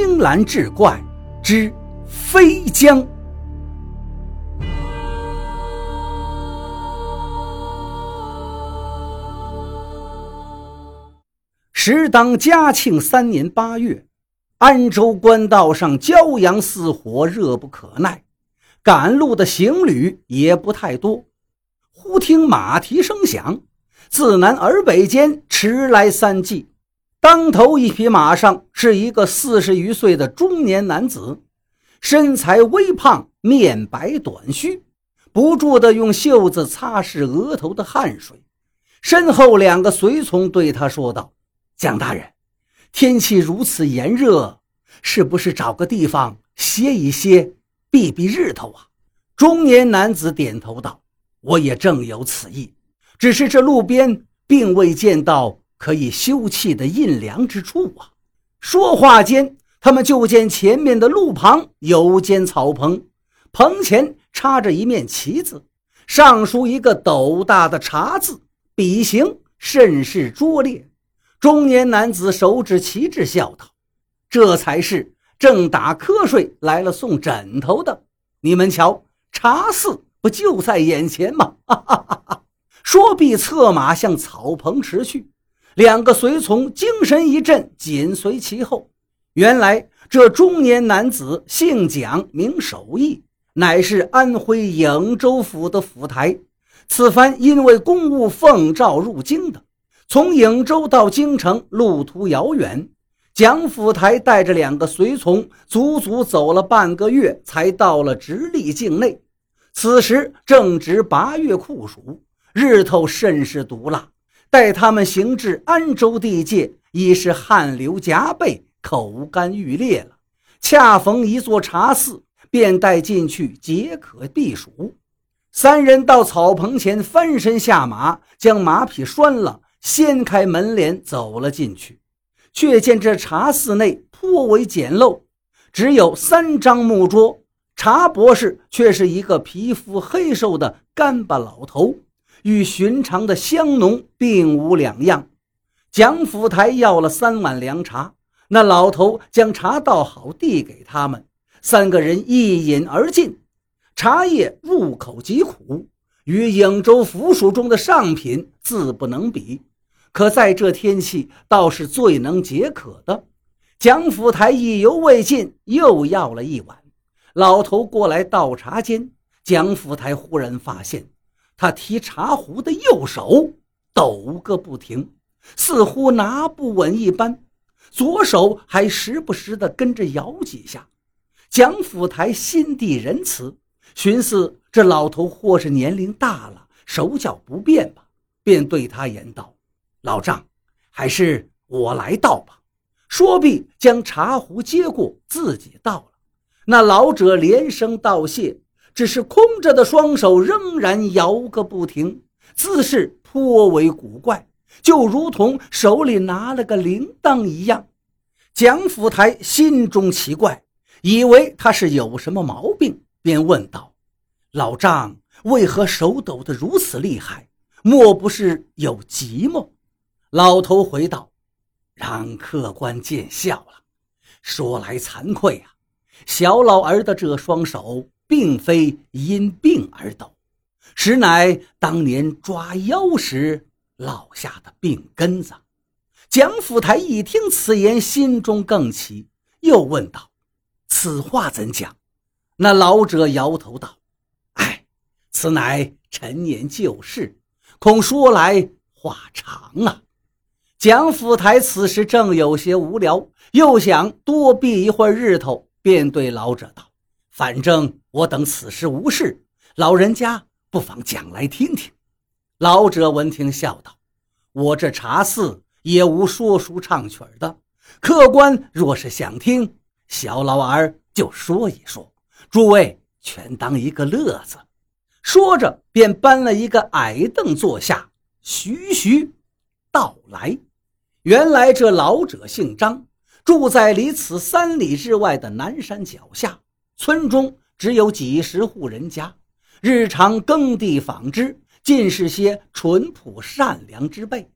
青蓝志怪之飞江。时当嘉庆三年八月，安州官道上骄阳似火，热不可耐，赶路的行旅也不太多。忽听马蹄声响，自南而北间驰来三骑。当头一匹马上是一个四十余岁的中年男子，身材微胖，面白短须，不住地用袖子擦拭额头的汗水。身后两个随从对他说道：“蒋大人，天气如此炎热，是不是找个地方歇一歇，避避日头啊？”中年男子点头道：“我也正有此意，只是这路边并未见到。”可以休憩的阴凉之处啊！说话间，他们就见前面的路旁有间草棚，棚前插着一面旗子，上书一个斗大的“茶”字，笔形甚是拙劣。中年男子手指旗帜，笑道：“这才是正打瞌睡来了送枕头的。你们瞧，茶肆不就在眼前吗？”哈哈哈哈说毕，策马向草棚驰去。两个随从精神一振，紧随其后。原来这中年男子姓蒋，名守义，乃是安徽颍州府的府台。此番因为公务奉诏入京的，从颍州到京城路途遥远，蒋府台带着两个随从，足足走了半个月，才到了直隶境内。此时正值八月酷暑，日头甚是毒辣。待他们行至安州地界，已是汗流浃背、口干欲裂了。恰逢一座茶肆，便带进去解渴避暑。三人到草棚前，翻身下马，将马匹拴了，掀开门帘走了进去。却见这茶肆内颇为简陋，只有三张木桌。茶博士却是一个皮肤黑瘦的干巴老头。与寻常的香农并无两样。蒋府台要了三碗凉茶，那老头将茶倒好，递给他们三个人一饮而尽。茶叶入口极苦，与颍州府署中的上品自不能比，可在这天气倒是最能解渴的。蒋府台意犹未尽，又要了一碗。老头过来倒茶间，蒋府台忽然发现。他提茶壶的右手抖个不停，似乎拿不稳一般，左手还时不时地跟着摇几下。蒋府台心地仁慈，寻思这老头或是年龄大了，手脚不便吧，便对他言道：“老丈，还是我来倒吧。”说毕，将茶壶接过，自己倒了。那老者连声道谢。只是空着的双手仍然摇个不停，姿势颇为古怪，就如同手里拿了个铃铛一样。蒋府台心中奇怪，以为他是有什么毛病，便问道：“老丈为何手抖得如此厉害？莫不是有急么？”老头回道：“让客官见笑了。说来惭愧啊，小老儿的这双手。”并非因病而抖，实乃当年抓妖时落下的病根子。蒋府台一听此言，心中更奇，又问道：“此话怎讲？”那老者摇头道：“哎，此乃陈年旧事，恐说来话长啊。”蒋府台此时正有些无聊，又想多避一会儿日头，便对老者道：“反正……”我等此时无事，老人家不妨讲来听听。老者闻听，笑道：“我这茶肆也无说书唱曲的，客官若是想听，小老儿就说一说，诸位全当一个乐子。”说着，便搬了一个矮凳坐下，徐徐道来。原来这老者姓张，住在离此三里之外的南山脚下村中。只有几十户人家，日常耕地纺织，尽是些淳朴善良之辈。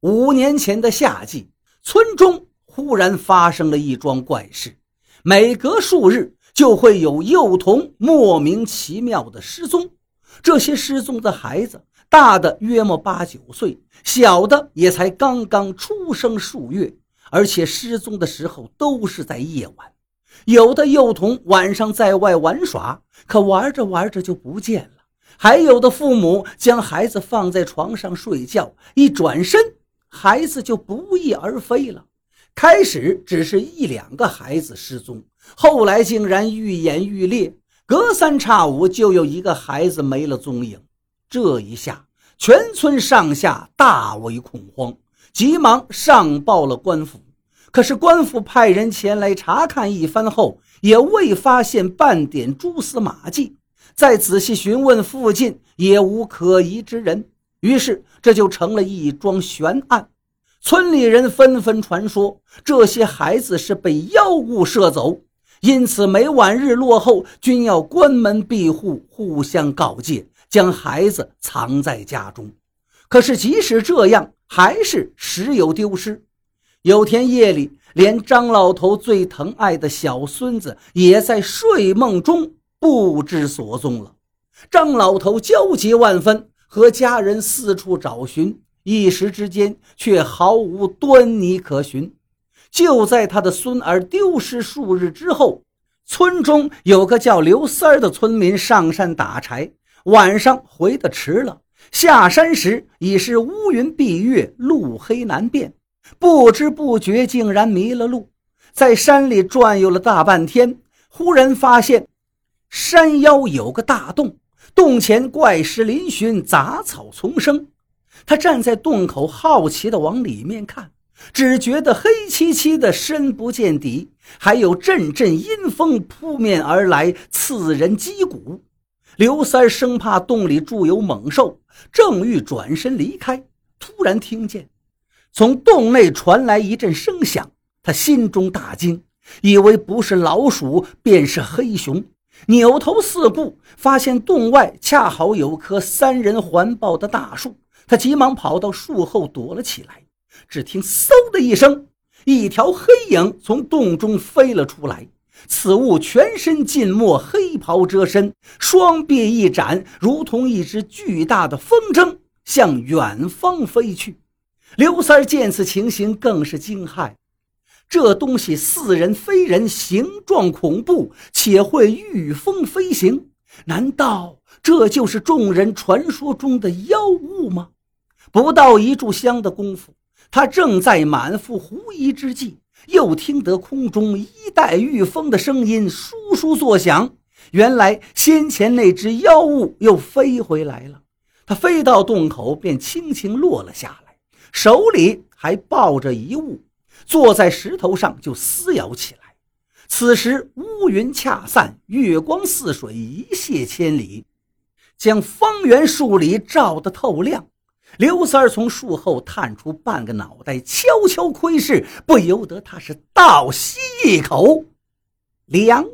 五年前的夏季，村中忽然发生了一桩怪事。每隔数日就会有幼童莫名其妙的失踪。这些失踪的孩子，大的约莫八九岁，小的也才刚刚出生数月，而且失踪的时候都是在夜晚。有的幼童晚上在外玩耍，可玩着玩着就不见了；还有的父母将孩子放在床上睡觉，一转身，孩子就不翼而飞了。开始只是一两个孩子失踪，后来竟然愈演愈烈，隔三差五就有一个孩子没了踪影。这一下，全村上下大为恐慌，急忙上报了官府。可是官府派人前来查看一番后，也未发现半点蛛丝马迹。再仔细询问附近，也无可疑之人。于是这就成了一桩悬案。村里人纷纷传说，这些孩子是被妖物射走，因此每晚日落后均要关门闭户，互相告诫，将孩子藏在家中。可是即使这样，还是时有丢失。有天夜里，连张老头最疼爱的小孙子也在睡梦中不知所踪了。张老头焦急万分，和家人四处找寻，一时之间却毫无端倪可寻。就在他的孙儿丢失数日之后，村中有个叫刘三儿的村民上山打柴，晚上回得迟了，下山时已是乌云蔽月，路黑难辨。不知不觉竟然迷了路，在山里转悠了大半天，忽然发现山腰有个大洞，洞前怪石嶙峋，杂草丛生。他站在洞口，好奇地往里面看，只觉得黑漆漆的，深不见底，还有阵阵阴风扑面而来，刺人肌骨。刘三生怕洞里住有猛兽，正欲转身离开，突然听见。从洞内传来一阵声响，他心中大惊，以为不是老鼠便是黑熊。扭头四顾，发现洞外恰好有棵三人环抱的大树，他急忙跑到树后躲了起来。只听“嗖”的一声，一条黑影从洞中飞了出来。此物全身浸没，黑袍遮身，双臂一展，如同一只巨大的风筝，向远方飞去。刘三见此情形，更是惊骇。这东西似人非人，形状恐怖，且会御风飞行。难道这就是众人传说中的妖物吗？不到一炷香的功夫，他正在满腹狐疑之际，又听得空中一带御风的声音簌簌作响。原来先前那只妖物又飞回来了。它飞到洞口，便轻轻落了下来。手里还抱着一物，坐在石头上就撕咬起来。此时乌云恰散，月光似水，一泻千里，将方圆数里照得透亮。刘三儿从树后探出半个脑袋，悄悄窥视，不由得他是倒吸一口凉